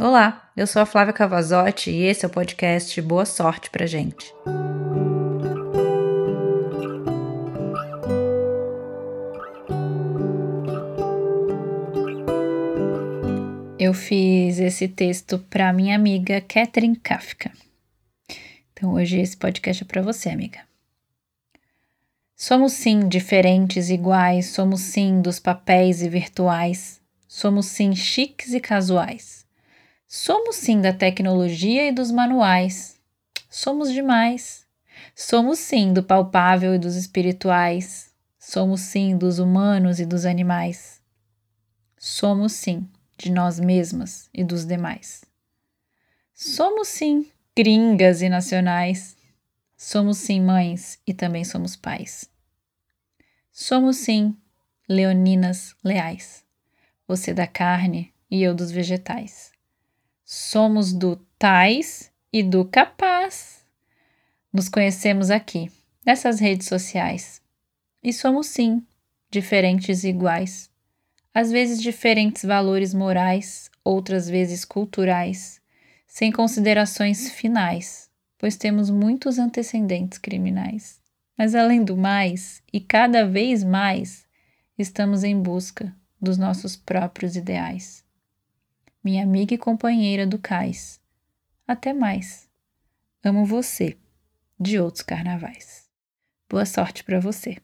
Olá, eu sou a Flávia Cavazotti e esse é o podcast Boa Sorte pra gente. Eu fiz esse texto para minha amiga Catherine Kafka. Então hoje esse podcast é para você, amiga. Somos sim diferentes, iguais, somos sim dos papéis e virtuais, somos sim chiques e casuais. Somos sim da tecnologia e dos manuais. Somos demais. Somos sim do palpável e dos espirituais. Somos sim dos humanos e dos animais. Somos sim de nós mesmas e dos demais. Somos sim gringas e nacionais. Somos sim mães e também somos pais. Somos sim leoninas leais. Você da carne e eu dos vegetais. Somos do tais e do capaz. Nos conhecemos aqui, nessas redes sociais. E somos sim diferentes e iguais. Às vezes diferentes valores morais, outras vezes culturais, sem considerações finais, pois temos muitos antecedentes criminais. Mas além do mais, e cada vez mais, estamos em busca dos nossos próprios ideais minha amiga e companheira do cais. Até mais. Amo você, de outros carnavais. Boa sorte para você.